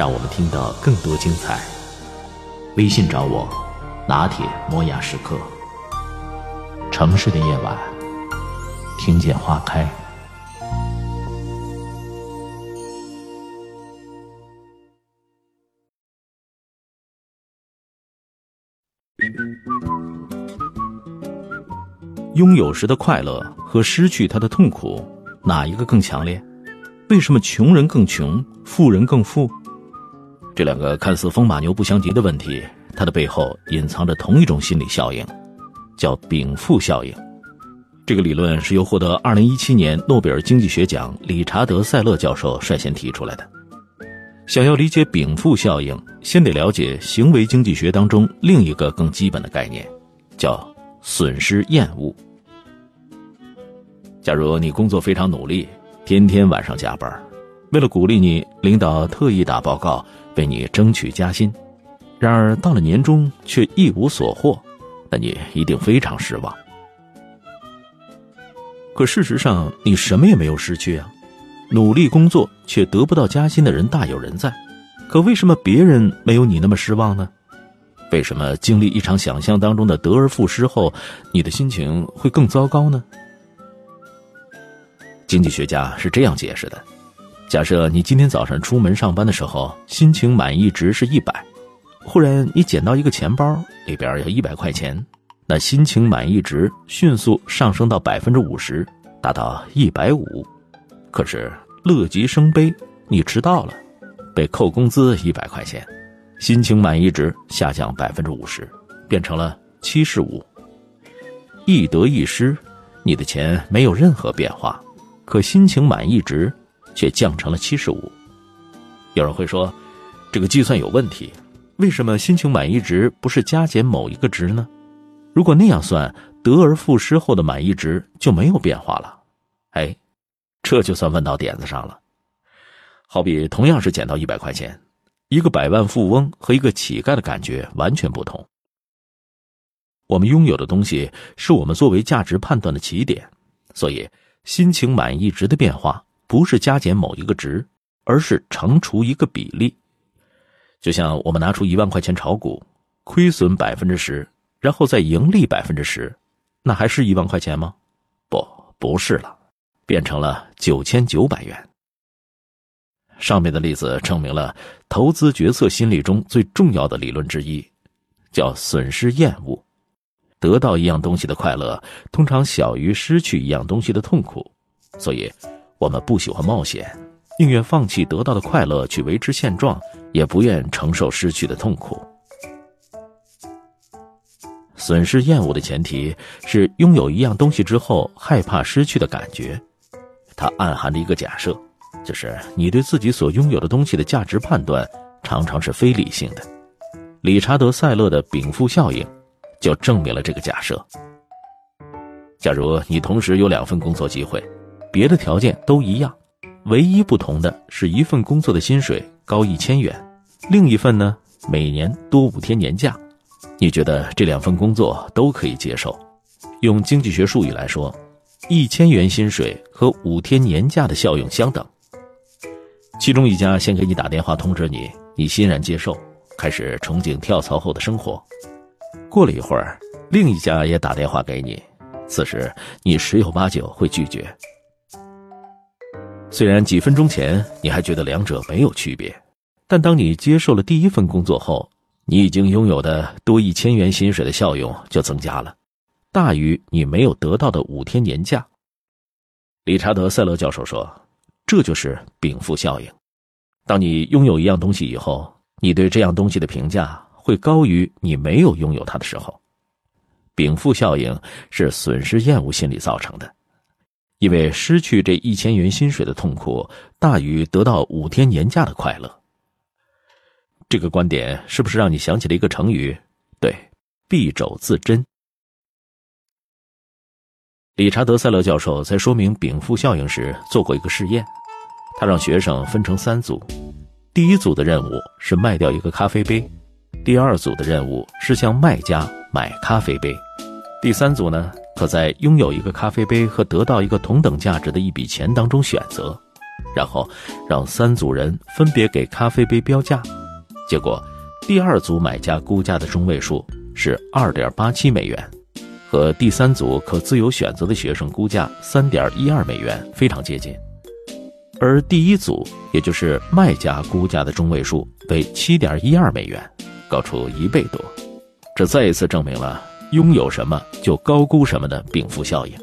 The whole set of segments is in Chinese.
让我们听到更多精彩。微信找我，拿铁磨牙时刻。城市的夜晚，听见花开。拥有时的快乐和失去它的痛苦，哪一个更强烈？为什么穷人更穷，富人更富？这两个看似风马牛不相及的问题，它的背后隐藏着同一种心理效应，叫禀赋效应。这个理论是由获得2017年诺贝尔经济学奖理查德·塞勒教授率先提出来的。想要理解禀赋效应，先得了解行为经济学当中另一个更基本的概念，叫损失厌恶。假如你工作非常努力，天天晚上加班，为了鼓励你，领导特意打报告为你争取加薪，然而到了年终却一无所获，那你一定非常失望。可事实上，你什么也没有失去啊！努力工作却得不到加薪的人大有人在，可为什么别人没有你那么失望呢？为什么经历一场想象当中的得而复失后，你的心情会更糟糕呢？经济学家是这样解释的：假设你今天早上出门上班的时候，心情满意值是一百，忽然你捡到一个钱包，里边有一百块钱，那心情满意值迅速上升到百分之五十，达到一百五。可是乐极生悲，你迟到了，被扣工资一百块钱，心情满意值下降百分之五十，变成了七十五。一得一失，你的钱没有任何变化。可心情满意值却降成了七十五。有人会说，这个计算有问题，为什么心情满意值不是加减某一个值呢？如果那样算，得而复失后的满意值就没有变化了。哎，这就算问到点子上了。好比同样是捡到一百块钱，一个百万富翁和一个乞丐的感觉完全不同。我们拥有的东西是我们作为价值判断的起点，所以。心情满意值的变化不是加减某一个值，而是乘除一个比例。就像我们拿出一万块钱炒股，亏损百分之十，然后再盈利百分之十，那还是一万块钱吗？不，不是了，变成了九千九百元。上面的例子证明了投资决策心理中最重要的理论之一，叫损失厌恶。得到一样东西的快乐，通常小于失去一样东西的痛苦，所以，我们不喜欢冒险，宁愿放弃得到的快乐去维持现状，也不愿承受失去的痛苦。损失厌恶的前提是拥有一样东西之后害怕失去的感觉，它暗含着一个假设，就是你对自己所拥有的东西的价值判断常常是非理性的。理查德·塞勒的禀赋效应。就证明了这个假设。假如你同时有两份工作机会，别的条件都一样，唯一不同的是一份工作的薪水高一千元，另一份呢每年多五天年假，你觉得这两份工作都可以接受？用经济学术语来说，一千元薪水和五天年假的效用相等。其中一家先给你打电话通知你，你欣然接受，开始憧憬跳槽后的生活。过了一会儿，另一家也打电话给你，此时你十有八九会拒绝。虽然几分钟前你还觉得两者没有区别，但当你接受了第一份工作后，你已经拥有的多一千元薪水的效用就增加了，大于你没有得到的五天年假。理查德·塞勒教授说：“这就是禀赋效应。当你拥有一样东西以后，你对这样东西的评价。”会高于你没有拥有它的时候，禀赋效应是损失厌恶心理造成的，因为失去这一千元薪水的痛苦大于得到五天年假的快乐。这个观点是不是让你想起了一个成语？对，敝帚自珍。理查德·塞勒教授在说明禀赋效应时做过一个试验，他让学生分成三组，第一组的任务是卖掉一个咖啡杯，第二组的任务是向卖家买咖啡杯，第三组呢，可在拥有一个咖啡杯和得到一个同等价值的一笔钱当中选择，然后让三组人分别给咖啡杯标价，结果，第二组买家估价的中位数是二点八七美元。和第三组可自由选择的学生估价三点一二美元非常接近，而第一组，也就是卖家估价的中位数为七点一二美元，高出一倍多。这再一次证明了拥有什么就高估什么的禀赋效应。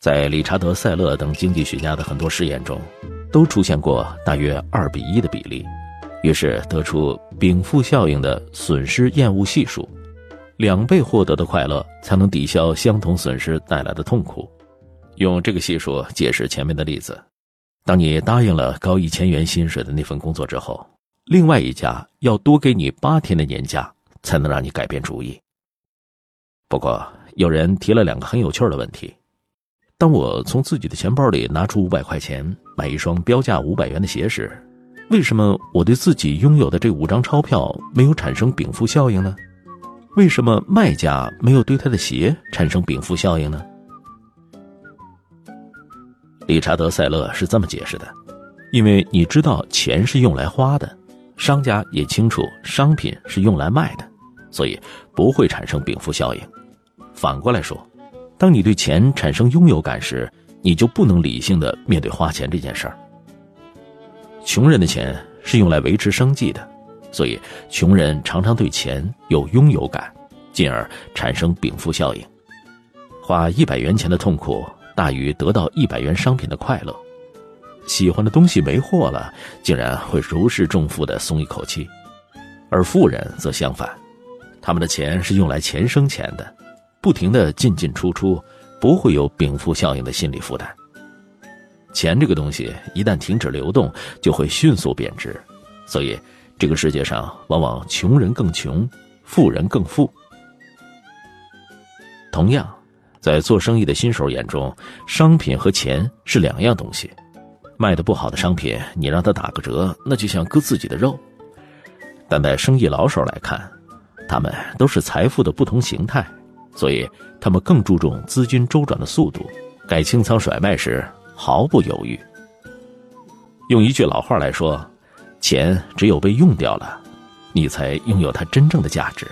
在理查德·塞勒等经济学家的很多试验中，都出现过大约二比一的比例。于是得出禀赋效应的损失厌恶系数，两倍获得的快乐才能抵消相同损失带来的痛苦。用这个系数解释前面的例子：当你答应了高一千元薪水的那份工作之后，另外一家要多给你八天的年假，才能让你改变主意。不过，有人提了两个很有趣的问题：当我从自己的钱包里拿出五百块钱买一双标价五百元的鞋时，为什么我对自己拥有的这五张钞票没有产生禀赋效应呢？为什么卖家没有对他的鞋产生禀赋效应呢？理查德·塞勒是这么解释的：因为你知道钱是用来花的，商家也清楚商品是用来卖的，所以不会产生禀赋效应。反过来说，当你对钱产生拥有感时，你就不能理性的面对花钱这件事儿。穷人的钱是用来维持生计的，所以穷人常常对钱有拥有感，进而产生禀赋效应。花一百元钱的痛苦大于得到一百元商品的快乐。喜欢的东西没货了，竟然会如释重负的松一口气。而富人则相反，他们的钱是用来钱生钱的，不停的进进出出，不会有禀赋效应的心理负担。钱这个东西一旦停止流动，就会迅速贬值，所以这个世界上往往穷人更穷，富人更富。同样，在做生意的新手眼中，商品和钱是两样东西。卖的不好的商品，你让他打个折，那就像割自己的肉；但在生意老手来看，他们都是财富的不同形态，所以他们更注重资金周转的速度，该清仓甩卖时。毫不犹豫。用一句老话来说，钱只有被用掉了，你才拥有它真正的价值。